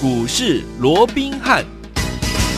股市罗宾汉。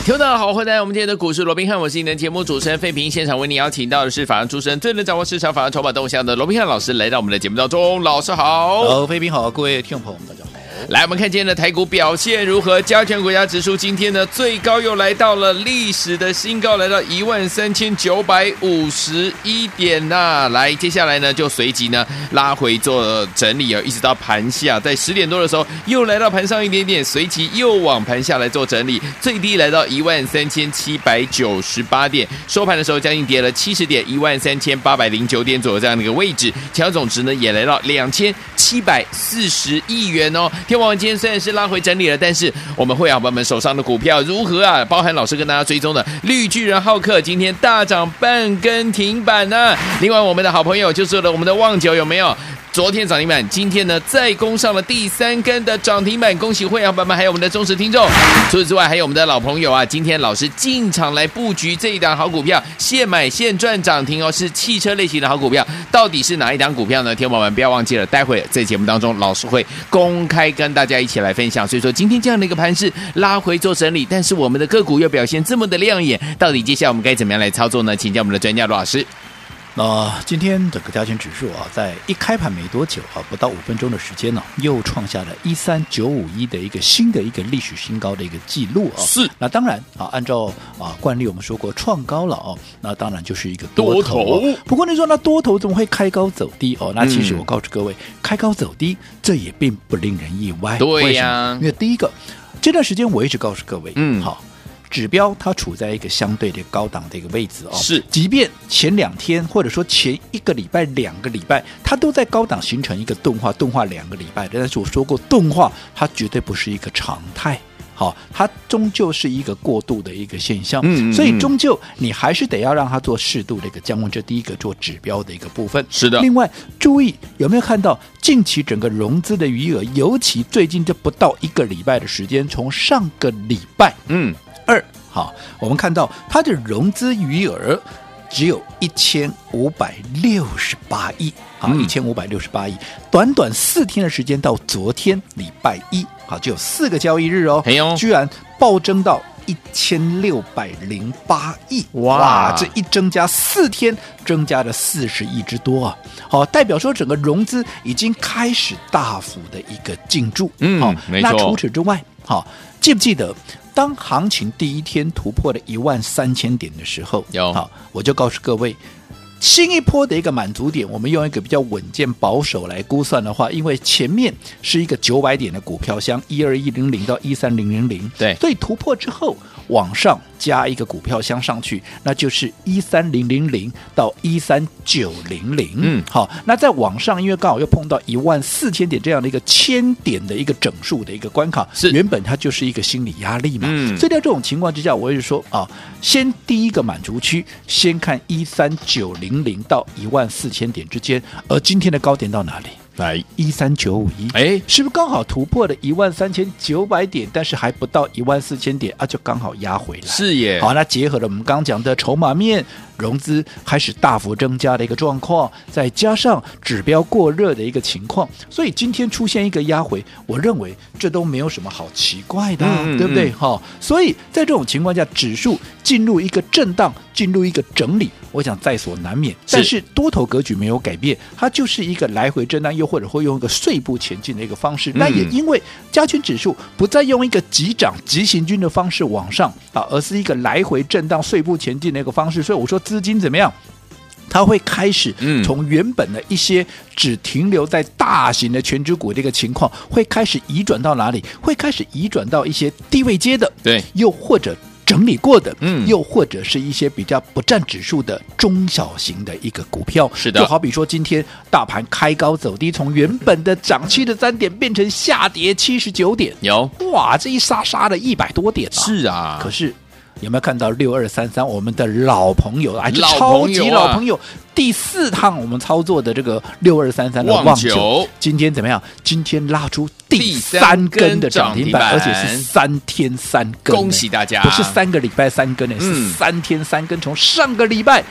听众大家好，欢迎来到我们今天的股市罗宾汉，我是你的节目主持人费平。现场为你邀请到的是法案出身、最能掌握市场法案筹码动向的罗宾汉老师，来到我们的节目当中。老师好，好，费平好，各位听众朋友们，大家好。来，我们看今天的台股表现如何？加权国家指数今天呢，最高又来到了历史的新高，来到一万三千九百五十一点呐、啊。来，接下来呢，就随即呢拉回做整理啊，一直到盘下，在十点多的时候又来到盘上一点点，随即又往盘下来做整理，最低来到一万三千七百九十八点，收盘的时候将近跌了七十点，一万三千八百零九点左右这样的一个位置，成交总值呢也来到两千七百四十亿元哦。天王今天虽然是拉回整理了，但是我们会啊，朋友们手上的股票如何啊？包含老师跟大家追踪的绿巨人浩克，今天大涨半根停板呢、另外，我们的好朋友就是我们的旺九有没有？昨天涨停板，今天呢再攻上了第三根的涨停板，恭喜会员朋友们，还有我们的忠实听众。除此之外，还有我们的老朋友啊，今天老师进场来布局这一档好股票，现买现赚涨停哦，是汽车类型的好股票，到底是哪一档股票呢？听众们不要忘记了，待会在节目当中，老师会公开跟大家一起来分享。所以说，今天这样的一个盘势拉回做整理，但是我们的个股又表现这么的亮眼，到底接下来我们该怎么样来操作呢？请教我们的专家罗老师。那、呃、今天整个加权指数啊，在一开盘没多久啊，不到五分钟的时间呢、啊，又创下了一三九五一的一个新的一个历史新高的一个记录啊。是。那当然啊，按照啊惯例，我们说过创高了哦、啊，那当然就是一个多头。多头不过你说那多头怎么会开高走低哦？那其实我告诉各位，嗯、开高走低这也并不令人意外。对呀、啊。因为第一个，这段时间我一直告诉各位，嗯，好。指标它处在一个相对的高档的一个位置哦，是，即便前两天或者说前一个礼拜、两个礼拜，它都在高档形成一个钝化，钝化两个礼拜。但是我说过，钝化它绝对不是一个常态，好，它终究是一个过渡的一个现象。嗯，嗯，嗯，所以终究你还是得要让它做适度的一个降温。这第一个做指标的一个部分。是的。另外，注意有没有看到近期整个融资的余额，尤其最近这不到一个礼拜的时间，从上个礼拜，嗯。二。好，我们看到它的融资余额只有一千五百六十八亿，啊，一千五百六十八亿，短短四天的时间，到昨天礼拜一，好，只有四个交易日哦，居然暴增到一千六百零八亿，哇，这一增加四天，增加了四十亿之多啊，好，代表说整个融资已经开始大幅的一个进驻，嗯，好。那除此之外，好，记不记得？当行情第一天突破了一万三千点的时候，有好，我就告诉各位，新一波的一个满足点，我们用一个比较稳健保守来估算的话，因为前面是一个九百点的股票箱，一二一零零到一三零零零，对，所以突破之后。往上加一个股票箱上去，那就是一三零零零到一三九零零。嗯，好，那在往上，因为刚好又碰到一万四千点这样的一个千点的一个整数的一个关卡，是原本它就是一个心理压力嘛。嗯，所以在这种情况之下，我也是说啊，先第一个满足区，先看一三九零零到一万四千点之间，而今天的高点到哪里？来一三九五一，哎，是不是刚好突破了一万三千九百点？但是还不到一万四千点啊，就刚好压回来。是耶。好，那结合了我们刚刚讲的筹码面。融资开始大幅增加的一个状况，再加上指标过热的一个情况，所以今天出现一个压回，我认为这都没有什么好奇怪的，嗯、对不对？哈、嗯，所以在这种情况下，指数进入一个震荡，进入一个整理，我想在所难免。是，但是多头格局没有改变，它就是一个来回震荡，又或者会用一个碎步前进的一个方式。那、嗯、也因为加权指数不再用一个急涨急行军的方式往上啊，而是一个来回震荡碎步前进的一个方式，所以我说。资金怎么样？它会开始从原本的一些只停留在大型的全指股的一个情况，会开始移转到哪里？会开始移转到一些低位阶的，对，又或者整理过的，嗯，又或者是一些比较不占指数的中小型的一个股票。是的，就好比说今天大盘开高走低，从原本的涨七十三点变成下跌七十九点，有哇，这一杀杀了一百多点啊！是啊，可是。有没有看到六二三三？我们的老朋友，还是超级老朋友，第四趟我们操作的这个六二三三的望九，今天怎么样？今天拉出第三根的涨停板，而且是三天三根，恭喜大家！不是三个礼拜三根呢，是三天三根。从上个礼拜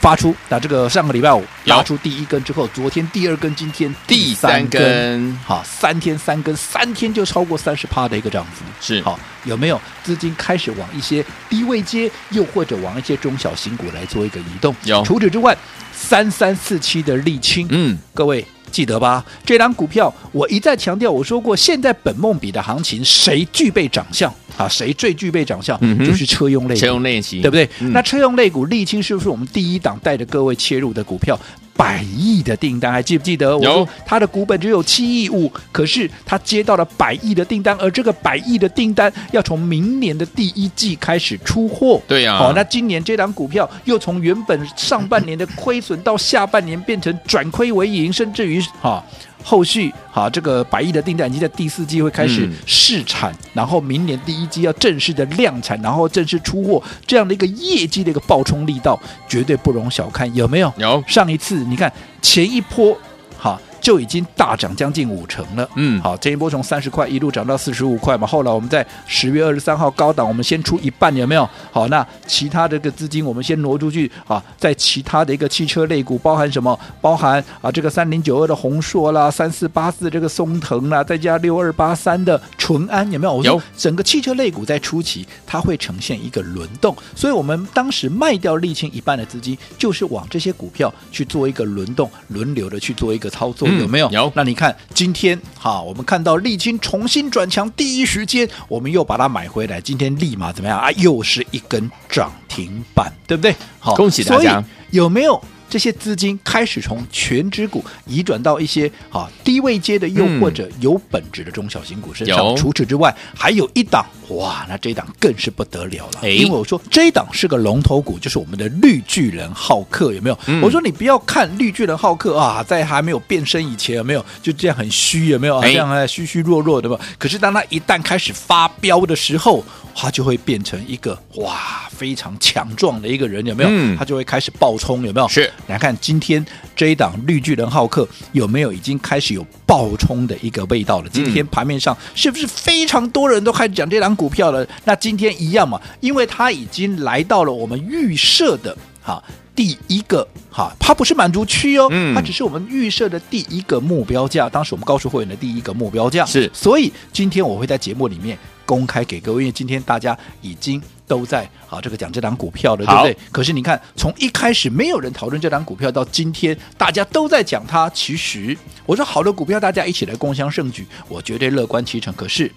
发出，那这个上个礼拜五发出第一根之后，昨天第二根，今天第三根，好，三天三根，三天就超过三十趴的一个涨幅，是。好，有没有？资金开始往一些低位接，又或者往一些中小型股来做一个移动？有，除此之外，三三四七的沥青，嗯，各位。记得吧？这档股票我一再强调，我说过，现在本梦比的行情，谁具备长相啊？谁最具备长相？嗯、就是车用类，车用类型，对不对？嗯、那车用类股，沥青是不是我们第一档带着各位切入的股票？百亿的订单还记不记得？我说他的股本只有七亿五，可是他接到了百亿的订单，而这个百亿的订单要从明年的第一季开始出货。对呀、啊，好，那今年这档股票又从原本上半年的亏损到下半年变成转亏为盈，甚至于哈。后续好，这个百亿的订单已经在第四季会开始试产，嗯、然后明年第一季要正式的量产，然后正式出货，这样的一个业绩的一个爆冲力道，绝对不容小看，有没有？有。上一次你看前一波，好。就已经大涨将近五成了，嗯，好，这一波从三十块一路涨到四十五块嘛。后来我们在十月二十三号高档，我们先出一半，有没有？好，那其他的这个资金我们先挪出去啊，在其他的一个汽车类股，包含什么？包含啊这个三零九二的宏硕啦，三四八四这个松藤啦，再加六二八三的淳安，有没有？我说整个汽车类股在初期它会呈现一个轮动，所以我们当时卖掉沥青一半的资金，就是往这些股票去做一个轮动，轮流的去做一个操作。有没有？有。那你看今天哈，我们看到沥青重新转强，第一时间我们又把它买回来。今天立马怎么样啊？又是一根涨停板，对不对？好，恭喜大家。有没有？这些资金开始从全值股移转到一些啊低位阶的，又或者有本质的中小型股身上。嗯、除此之外，还有一档哇，那这一档更是不得了了。因为我说这一档是个龙头股，就是我们的绿巨人浩克，有没有？嗯、我说你不要看绿巨人浩克啊，在还没有变身以前有没有就这样很虚有没有？这样还虚虚弱弱的嘛。可是当他一旦开始发飙的时候，他就会变成一个哇非常强壮的一个人，有没有？嗯、它就会开始爆冲，有没有？是。来看今天这一档绿巨人浩克有没有已经开始有爆冲的一个味道了？今天盘面上是不是非常多人都开始讲这档股票了？那今天一样嘛，因为它已经来到了我们预设的哈第一个哈，它不是满足区哦，它只是我们预设的第一个目标价。当时我们告诉会员的第一个目标价是，所以今天我会在节目里面。公开给各位，因为今天大家已经都在啊，这个讲这档股票了，对不对？可是你看，从一开始没有人讨论这档股票，到今天大家都在讲它。其实我说好的股票，大家一起来共襄盛举，我绝对乐观其成。可是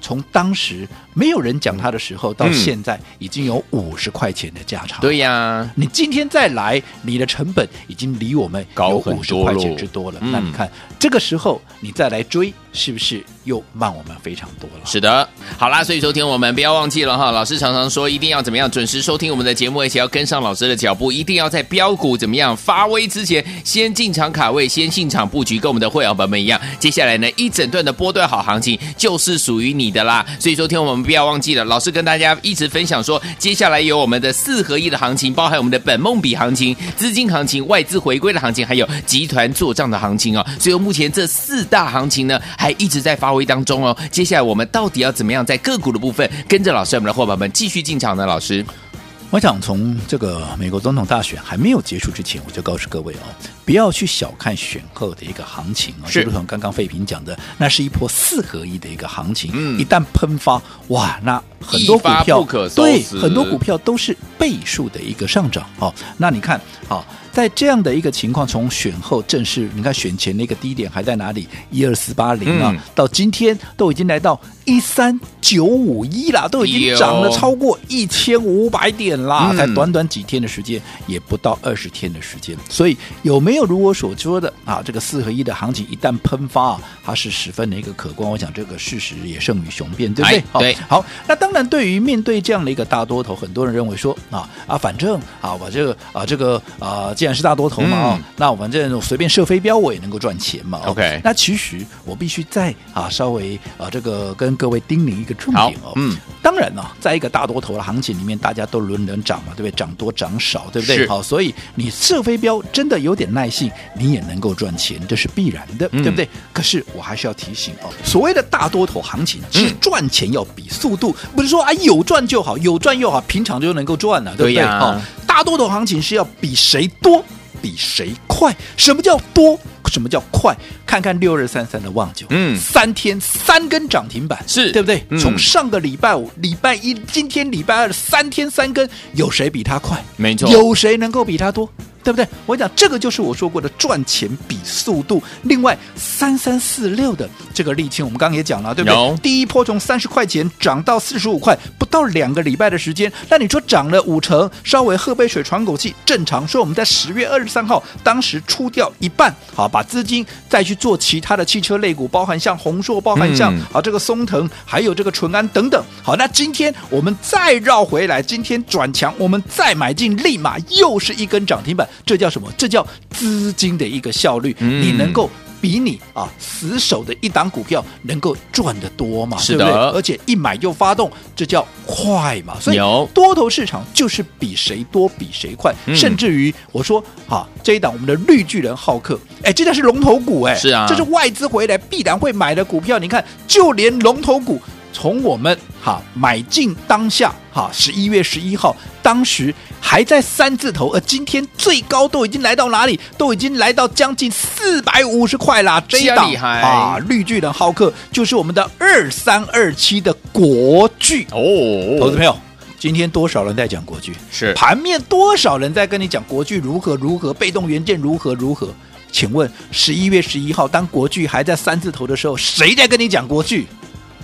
从当时没有人讲它的时候，到现在已经有五十块钱的价差。对呀，你今天再来，你的成本已经离我们有五十块钱之多了。那你看这个时候你再来追，是不是？又慢我们非常多了。是的，好啦，所以收听我们不要忘记了哈。老师常常说，一定要怎么样准时收听我们的节目，而且要跟上老师的脚步，一定要在标股怎么样发威之前，先进场卡位，先进场布局，跟我们的会员朋友们一样。接下来呢，一整段的波段好行情就是属于你的啦。所以说，听我们不要忘记了，老师跟大家一直分享说，接下来有我们的四合一的行情，包含我们的本梦比行情、资金行情、外资回归的行情，还有集团做账的行情哦。所以目前这四大行情呢，还还一直在发挥当中哦。接下来我们到底要怎么样在个股的部分跟着老师，我们的伙伴们继续进场呢？老师，我想从这个美国总统大选还没有结束之前，我就告诉各位哦，不要去小看选后的一个行情啊，就如同刚刚费平讲的，那是一波四合一的一个行情，嗯，一旦喷发，哇，那很多股票对很多股票都是倍数的一个上涨哦。那你看，好。在这样的一个情况，从选后正式，你看选前那个低点还在哪里？一二四八零啊，到今天都已经来到一三九五一啦，都已经涨了超过一千五百点啦。才短短几天的时间，也不到二十天的时间，所以有没有如我所说的啊？这个四合一的行情一旦喷发啊，它是十分的一个可观。我想这个事实也胜于雄辩，对不对？对，好。那当然，对于面对这样的一个大多头，很多人认为说啊啊，反正啊，我这个啊这个啊。既然是大多头嘛，嗯、那我反正随便射飞镖我也能够赚钱嘛。OK，那其实我必须再啊稍微啊这个跟各位叮咛一个重点哦。嗯，当然呢，在一个大多头的行情里面，大家都轮流涨嘛，对不对？涨多涨少，对不对？好，所以你射飞镖真的有点耐性，你也能够赚钱，这是必然的，嗯、对不对？可是我还是要提醒哦，所谓的大多头行情，其实赚钱要比速度，嗯、不是说啊有赚就好，有赚又好，平常就能够赚了，对不对？对呀。大多头行情是要比谁多，比谁快。什么叫多？什么叫快？看看六二三三的旺九，嗯，三天三根涨停板，是对不对？嗯、从上个礼拜五、礼拜一、今天礼拜二三天三根，有谁比他快？没错，有谁能够比他多？对不对？我讲这个就是我说过的赚钱比速度。另外，三三四六的这个沥青，我们刚刚也讲了，对不对？第一波从三十块钱涨到四十五块，不到两个礼拜的时间。那你说涨了五成，稍微喝杯水喘口气，正常。说我们在十月二十三号当时出掉一半，好，把资金再去做其他的汽车类股，包含像宏硕，包含像啊这个松藤，还有这个淳安等等。好，那今天我们再绕回来，今天转强，我们再买进，立马又是一根涨停板。这叫什么？这叫资金的一个效率。嗯、你能够比你啊死守的一档股票能够赚得多嘛？是的，对不对？而且一买就发动，这叫快嘛？所以多头市场就是比谁多比谁快。嗯、甚至于我说啊，这一档我们的绿巨人浩克，哎，这叫是龙头股哎，是啊，这是外资回来必然会买的股票。你看，就连龙头股。从我们哈买进当下哈十一月十一号，当时还在三字头，而今天最高都已经来到哪里？都已经来到将近四百五十块啦！这一档啊，绿巨人浩克就是我们的二三二七的国巨哦。投资朋友，今天多少人在讲国巨？是盘面多少人在跟你讲国巨如何如何？被动元件如何如何？请问十一月十一号，当国巨还在三字头的时候，谁在跟你讲国巨？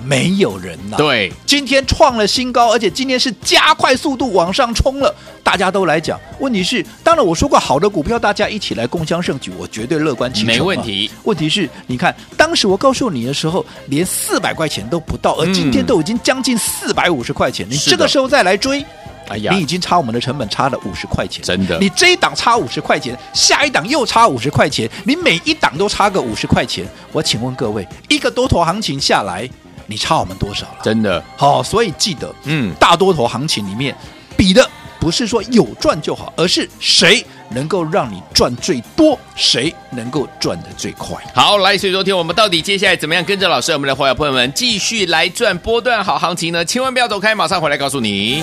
没有人呐、啊，对，今天创了新高，而且今天是加快速度往上冲了。大家都来讲，问题是，当然我说过，好的股票大家一起来共襄盛举，我绝对乐观其成，没问题。问题是，你看当时我告诉你的时候，连四百块钱都不到，而今天都已经将近四百五十块钱，嗯、你这个时候再来追，哎呀，你已经差我们的成本差了五十块钱，真的。你这一档差五十块钱，下一档又差五十块钱，你每一档都差个五十块钱，我请问各位，一个多头行情下来。你差我们多少了？真的好、哦，所以记得，嗯，大多头行情里面比的不是说有赚就好，而是谁能够让你赚最多，谁能够赚的最快。好，来，所以昨天我们到底接下来怎么样跟着老师，我们的伙伴朋友们继续来赚波段好行情呢？千万不要走开，马上回来告诉你。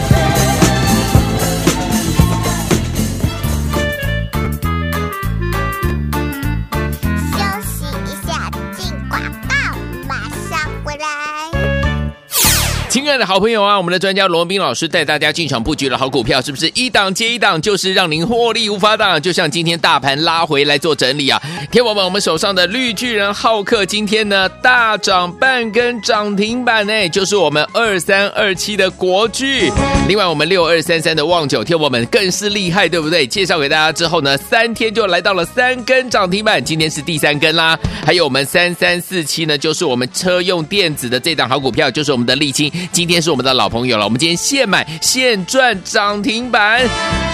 亲爱的好朋友啊，我们的专家罗文彬老师带大家进场布局的好股票，是不是一档接一档，就是让您获利无法挡？就像今天大盘拉回来做整理啊，天宝们，我们手上的绿巨人浩克今天呢大涨半根涨停板呢，就是我们二三二七的国巨。另外我们六二三三的旺九，天宝们更是厉害，对不对？介绍给大家之后呢，三天就来到了三根涨停板，今天是第三根啦。还有我们三三四七呢，就是我们车用电子的这档好股票，就是我们的沥青。今天是我们的老朋友了，我们今天现买现赚涨停板，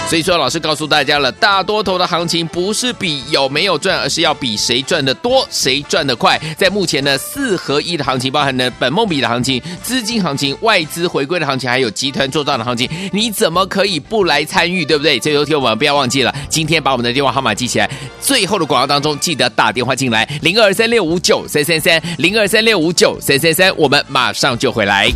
所以说老师告诉大家了，大多头的行情不是比有没有赚，而是要比谁赚的多，谁赚的快。在目前呢四合一的行情，包含呢本梦比的行情、资金行情、外资回归的行情，还有集团做账的行情，你怎么可以不来参与，对不对？最后听我们不要忘记了，今天把我们的电话号码记起来，最后的广告当中记得打电话进来，零二三六五九三三三，零二三六五九三三三，我们马上就回来。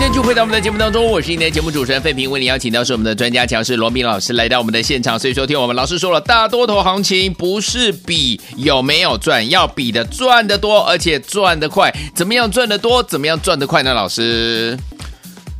今天就回到我们的节目当中，我是今天节目主持人费平，为你邀请到是我们的专家强势罗明老师来到我们的现场。所以说，听我们老师说了，大多头行情不是比有没有赚，要比的赚得多，而且赚得快。怎么样赚得多？怎么样赚得快呢？老师，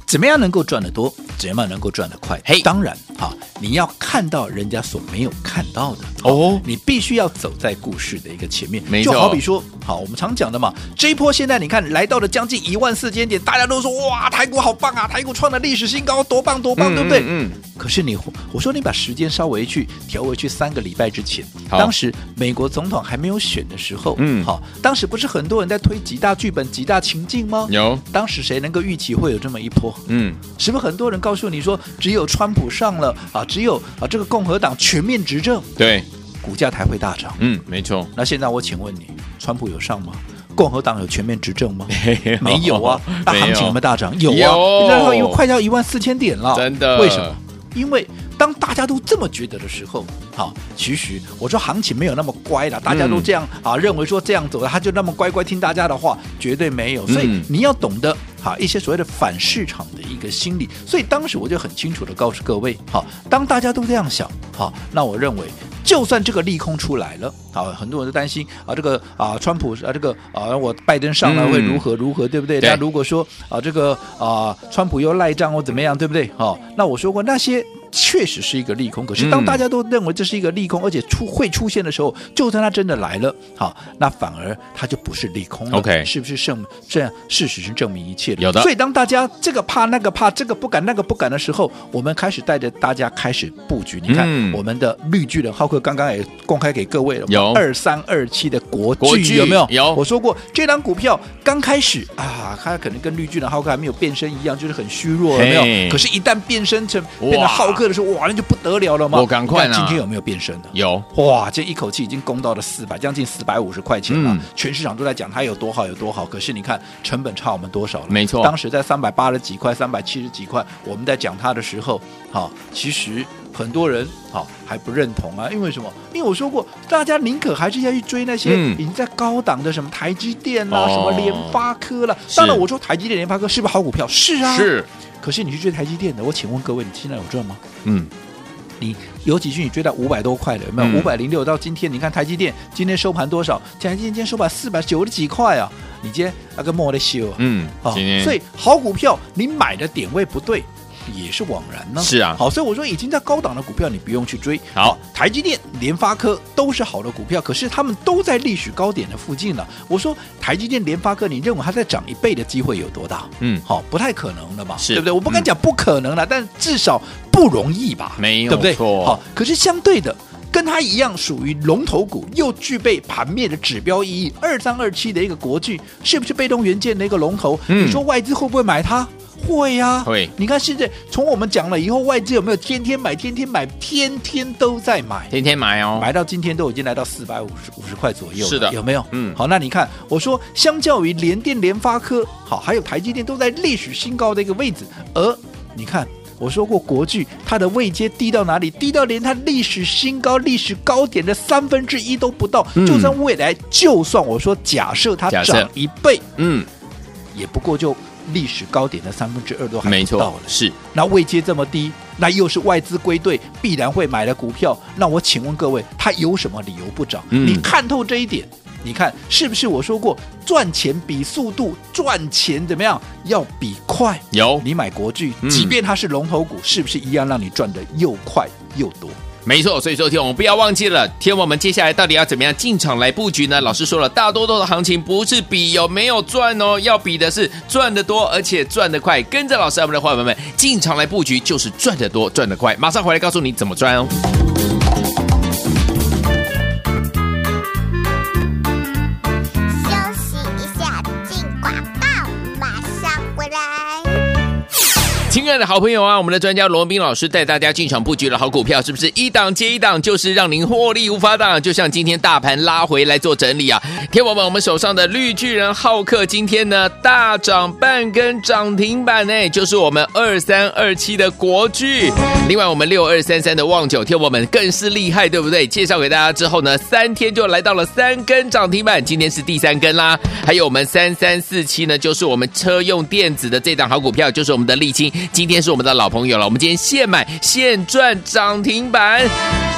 怎么样能够赚得多？怎么样能够赚得快？嘿，当然。好，你要看到人家所没有看到的哦，你必须要走在故事的一个前面。没错，就好比说，好，我们常讲的嘛，这一波现在你看来到了将近一万四千点，大家都说哇，台股好棒啊，台股创了历史新高，多棒多棒，嗯、对不对？嗯。可是你，我说你把时间稍微去调回去三个礼拜之前，当时美国总统还没有选的时候，嗯，好，当时不是很多人在推几大剧本、几大情境吗？有。当时谁能够预期会有这么一波？嗯，是不是很多人告诉你说，只有川普上了？啊，只有啊，这个共和党全面执政，对，股价才会大涨。嗯，没错。那现在我请问你，川普有上吗？共和党有全面执政吗？没有啊。那行情有没有大涨？有啊。然后因为快到一万四千点了，真的？为什么？因为当大家都这么觉得的时候，好，其实我说行情没有那么乖了，大家都这样啊，认为说这样走的，他就那么乖乖听大家的话，绝对没有。所以你要懂得。好，一些所谓的反市场的一个心理，所以当时我就很清楚的告诉各位，好，当大家都这样想，好，那我认为，就算这个利空出来了，好，很多人都担心啊，这个啊，川普啊，这个啊，我拜登上来会如何如何，嗯、对不对？那如果说啊，这个啊，川普又赖账或怎么样，对不对？好，那我说过那些。确实是一个利空，可是当大家都认为这是一个利空，嗯、而且出会出现的时候，就算它真的来了，好，那反而它就不是利空了。OK，是不是证这样？事实是证明一切的。有的。所以当大家这个怕那个怕，这个不敢那个不敢的时候，我们开始带着大家开始布局。你看，嗯、我们的绿巨人浩克刚刚也公开给各位了，有二三二七的国巨，国巨有没有？有。我说过，这张股票刚开始啊，它可能跟绿巨人浩克还没有变身一样，就是很虚弱，有没有？可是，一旦变身成变成浩克。的时候，哇，那就不得了了吗？我赶快呢。今天有没有变身的？有哇，这一口气已经攻到了四百，将近四百五十块钱了。嗯、全市场都在讲它有多好，有多好。可是你看，成本差我们多少了？没错，当时在三百八十几块、三百七十几块，我们在讲它的时候，好，其实很多人好还不认同啊。因为什么？因为我说过，大家宁可还是要去追那些已经在高档的什么台积电啦、啊、嗯、什么联发科啦。当然，我说台积电、联发科是不是好股票？是啊，是。可是你去追台积电的，我请问各位，你现在有赚吗？嗯，你有几句你追到五百多块的有没有？五百零六到今天，你看台积电今天收盘多少？台积电今天收盘四百九十几块啊！你今天那个莫得修啊？嗯，啊，所以好股票你买的点位不对。也是枉然呢。是啊，好，所以我说已经在高档的股票，你不用去追。好，台积电、联发科都是好的股票，可是他们都在历史高点的附近了。我说台积电、联发科，你认为它再涨一倍的机会有多大？嗯，好，不太可能的嘛，是对不对？我不敢讲不可能了，嗯、但至少不容易吧？没有，对不对？好，可是相对的，跟它一样属于龙头股，又具备盘面的指标意义，二三二七的一个国巨，是不是被动元件的一个龙头？嗯、你说外资会不会买它？会呀、啊，会。你看现在从我们讲了以后，外资有没有天天买？天天买，天天都在买，天天买哦，买到今天都已经来到四百五十五十块左右。是的，有没有？嗯，好，那你看，我说相较于联电、联发科，好，还有台积电都在历史新高的一个位置，而你看，我说过国巨它的位阶低到哪里？低到连它历史新高、历史高点的三分之一都不到。嗯、就算未来，就算我说假设它涨一倍，嗯，也不过就。历史高点的三分之二都还没到了，是那位阶这么低，那又是外资归队必然会买的股票，那我请问各位，它有什么理由不涨？嗯、你看透这一点，你看是不是我说过赚钱比速度赚钱怎么样？要比快。有你买国巨，即便它是龙头股，嗯、是不是一样让你赚得又快又多？没错，所以说天我们不要忘记了，天我们接下来到底要怎么样进场来布局呢？老师说了，大多多的行情不是比有没有赚哦，要比的是赚得多，而且赚得快。跟着老师，我们的伙伴们进场来布局，就是赚得多，赚得快。马上回来告诉你怎么赚哦。亲爱的好朋友啊，我们的专家罗宾老师带大家进场布局的好股票，是不是一档接一档，就是让您获利无法挡？就像今天大盘拉回来做整理啊，天宝们，我们手上的绿巨人浩克今天呢大涨半根涨停板呢，就是我们二三二七的国巨。另外我们六二三三的旺九，天宝们更是厉害，对不对？介绍给大家之后呢，三天就来到了三根涨停板，今天是第三根啦。还有我们三三四七呢，就是我们车用电子的这档好股票，就是我们的沥青。今天是我们的老朋友了，我们今天现买现赚涨停板。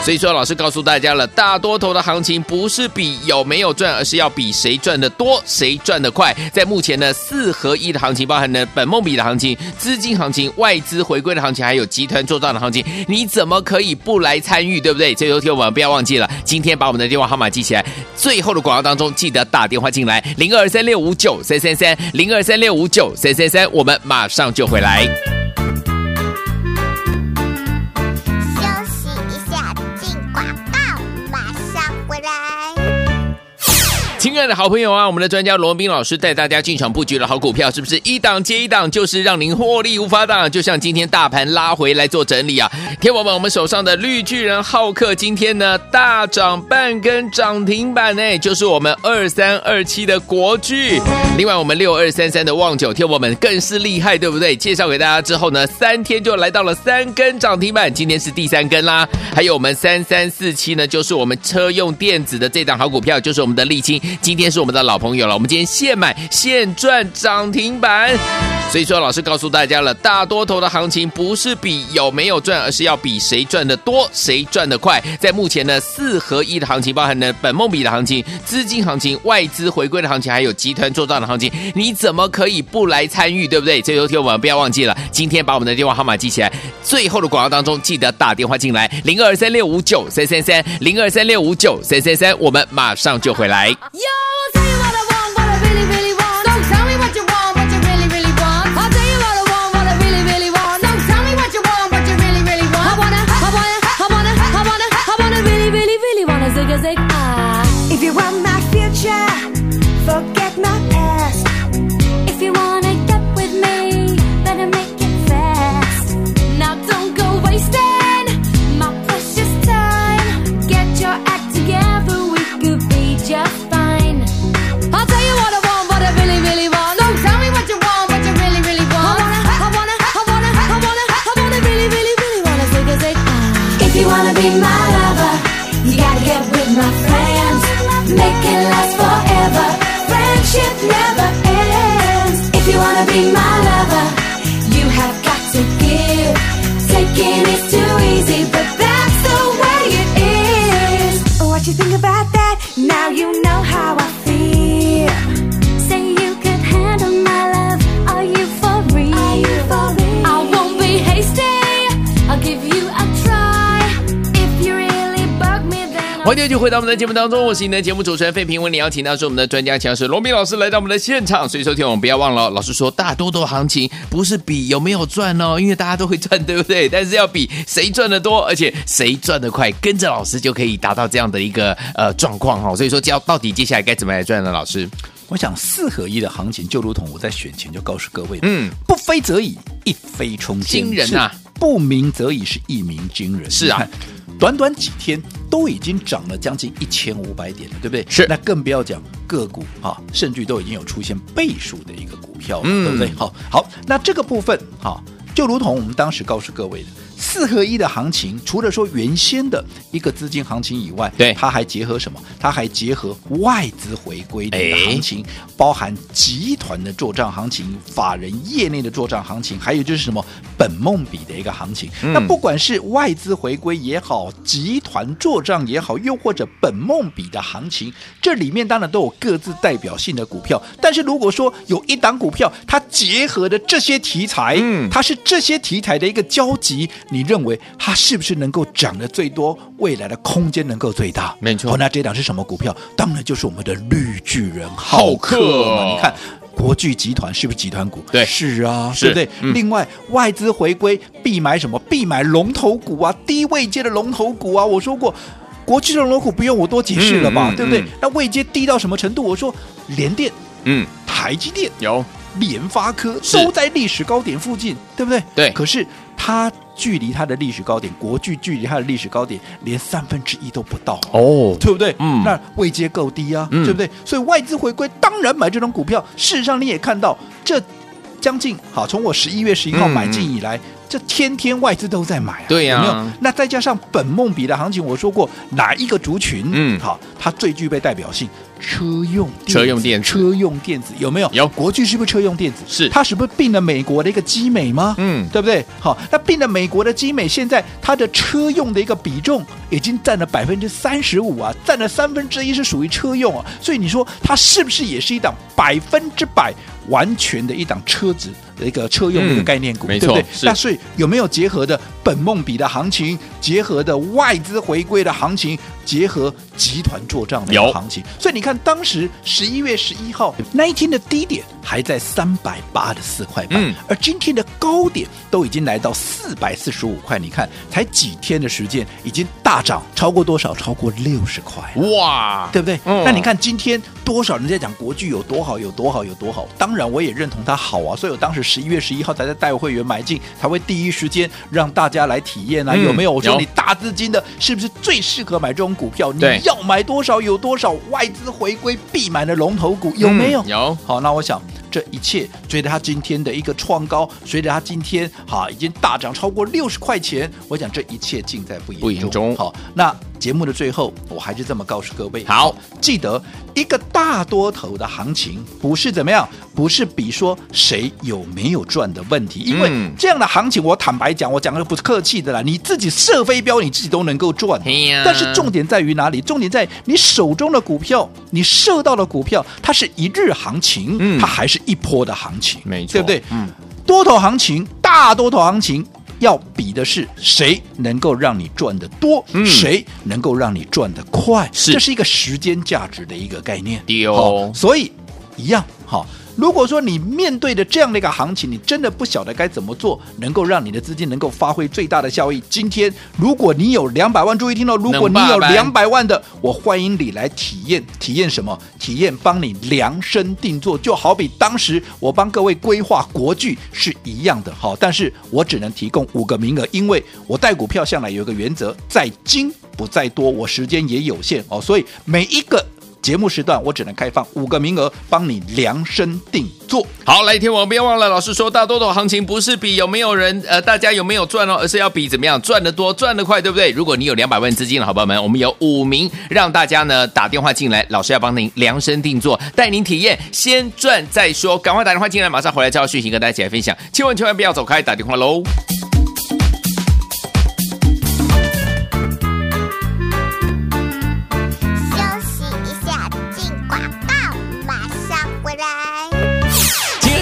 所以说，老师告诉大家了，大多头的行情不是比有没有赚，而是要比谁赚的多，谁赚的快。在目前呢，四合一的行情，包含了本梦比的行情、资金行情、外资回归的行情，还有集团做账的行情，你怎么可以不来参与，对不对？最后听我们不要忘记了，今天把我们的电话号码记起来，最后的广告当中记得打电话进来，零二三六五九三三三，零二三六五九三三三，我们马上就回来。亲爱的好朋友啊，我们的专家罗宾老师带大家进场布局的好股票，是不是一档接一档，就是让您获利无法挡？就像今天大盘拉回来做整理啊，天宝们，我们手上的绿巨人浩克今天呢大涨半根涨停板呢，就是我们二三二七的国巨。另外我们六二三三的旺九，天宝们更是厉害，对不对？介绍给大家之后呢，三天就来到了三根涨停板，今天是第三根啦。还有我们三三四七呢，就是我们车用电子的这档好股票，就是我们的沥青。今天是我们的老朋友了，我们今天现买现赚涨停板。所以说，老师告诉大家了，大多头的行情不是比有没有赚，而是要比谁赚的多，谁赚的快。在目前呢，四合一的行情，包含了本梦比的行情、资金行情、外资回归的行情，还有集团做账的行情，你怎么可以不来参与，对不对？最后听我们不要忘记了，今天把我们的电话号码记起来，最后的广告当中记得打电话进来，零二三六五九三三三，零二三六五九三三三，我们马上就回来。knows I wanna want what I really, really 欢迎继续回到我们的节目当中，我是你的节目主持人费平。为你邀请到是我们的专家强势罗斌老师来到我们的现场，所以说听我们不要忘了，老师说大多头行情不是比有没有赚哦，因为大家都会赚，对不对？但是要比谁赚的多，而且谁赚的快，跟着老师就可以达到这样的一个呃状况哈。所以说，教到底接下来该怎么来赚呢？老师，我想四合一的行情就如同我在选前就告诉各位，嗯，不飞则已，一飞冲天，惊人啊！不鸣则已，是一鸣惊人，是啊。短短几天都已经涨了将近一千五百点了，对不对？是。那更不要讲个股哈，甚至都已经有出现倍数的一个股票了，嗯、对不对？好，好，那这个部分哈，就如同我们当时告诉各位的。四合一的行情，除了说原先的一个资金行情以外，对，它还结合什么？它还结合外资回归的行情，包含集团的做账行情、法人业内的做账行情，还有就是什么本梦比的一个行情。嗯、那不管是外资回归也好，集团做账也好，又或者本梦比的行情，这里面当然都有各自代表性的股票。但是如果说有一档股票，它结合的这些题材，嗯，它是这些题材的一个交集。你认为它是不是能够涨得最多？未来的空间能够最大？没错。哦，那这档是什么股票？当然就是我们的绿巨人浩克嘛。你看，国巨集团是不是集团股？对，是啊，是对不对？嗯、另外，外资回归必买什么？必买龙头股啊，低位阶的龙头股啊。我说过，国巨的龙头股不用我多解释了吧？嗯嗯、对不对？嗯、那位阶低到什么程度？我说联电，嗯，台积电有。联发科都在历史高点附近，对不对？对可是它距离它的历史高点，国巨距离它的历史高点连三分之一都不到。哦，对不对？嗯那位阶够低啊，嗯对不对？所以外资回归，当然买这种股票。事实上，你也看到，这将近好，从我十一月十一号嗯买进以来，这天天外资都在买啊，对呀有没有？那再加上本梦比的行情，我说过哪一个族群，嗯好，它最具备代表性。车用电车用电车用电子有没有？有国巨是不是车用电子？是它是不是并了美国的一个基美吗？嗯对不对？好，那并了美国的基美，现在它的车用的一个比重已经占了百分之三十五啊，占了三分之一是属于车用啊，所以你说它是不是也是一档百分之百完全的一档车子的一个车用的一个概念股，嗯对不对？那所以有没有结合的本梦比的行情，结合的外资回归的行情，结合集团做账的一个行情？所以你看，当时十一月十一号那一天的低点还在三百八十四块半，嗯而今天的高点都已经来到四百四十五块。你看，才几天的时间，已经大涨超过多少？超过六十块。哇，对不对？嗯那你看今天多少人在讲国巨有多好，有多好，有多好？当然我也认同它好啊，所以我当时十一月十一号才在带会员买进，才会第一时间让大家来体验啊，嗯有没有？我说有你大资金的，是不是最适合买这种股票？你要买多少有多少，外资回归必买的龙头股有没有？嗯有，好，那我想这一切随着它今天的一个创高，随着它今天哈已经大涨超过六十块钱，我想这一切尽在不言不言中好，那节目的最后，我还是这么告诉各位：好，记得一个大多头的行情不是怎么样，不是比说谁有没有赚的问题，因为嗯这样的行情，我坦白讲，我讲的不是客气的啦，你自己射飞镖，你自己都能够赚。但是重点在于哪里？重点在你手中的股票，你射到的股票，它是一日行情，嗯它还是一波的行情，没错对不对？嗯，多头行情，大多头行情。要比的是谁能够让你赚得多，嗯谁能够让你赚得快，是这是一个时间价值的一个概念。哦好所以一样好。如果说你面对的这样的一个行情，你真的不晓得该怎么做，能够让你的资金能够发挥最大的效益。今天，如果你有两百万，注意听到，如果你有两百万的，我欢迎你来体验，体验什么？体验帮你量身定做，就好比当时我帮各位规划国剧是一样的。好，但是我只能提供五个名额，因为我带股票向来有一个原则，在精不在多，我时间也有限哦，所以每一个。节目时段我只能开放五个名额，帮你量身定做。好，来，天王不要忘了，老师说大多头行情不是比有没有人呃，大家有没有赚哦，而是要比怎么样赚得多、赚得快，对不对？如果你有两百万资金的好朋友们，我们有五名让大家呢打电话进来，老师要帮您量身定做，带您体验，先赚再说，赶快打电话进来，马上回来交讯息跟大家一起来分享，千万千万不要走开，打电话喽。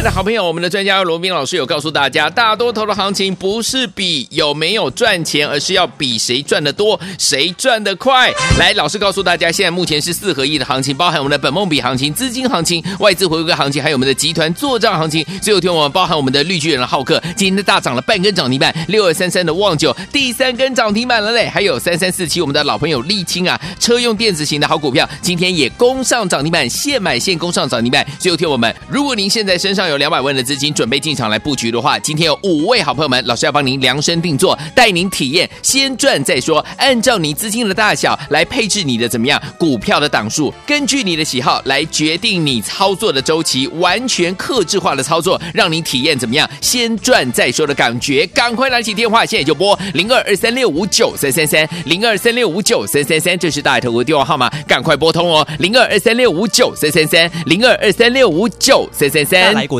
的好朋友，我们的专家罗斌老师有告诉大家，大多头的行情不是比有没有赚钱，而是要比谁赚得多，谁赚得快。来，老师告诉大家，现在目前是四合一的行情，包含我们的本梦比行情、资金行情、外资回归行情，还有我们的集团做账行情。最后天我们包含我们的绿巨人的浩克，今天大涨了半根涨停板，六二三三的旺九第三根涨停板了嘞，还有三三四七我们的老朋友沥青啊，车用电子型的好股票，今天也攻上涨停板，现买现攻上涨停板。最后天我们，如果您现在身上有两百万的资金准备进场来布局的话，今天有五位好朋友们，老师要帮您量身定做，带您体验，先赚再说，按照你资金的大小来配置你的怎么样股票的档数，根据你的喜好来决定你操作的周期，完全克制化的操作，让你体验怎么样先赚再说的感觉。赶快拿起电话，现在就拨零二二三六五九三三三零二三六五九三三三，这是大头的电话号码，赶快拨通哦，零二二三六五九三三三零二二三六五九三三大三。来国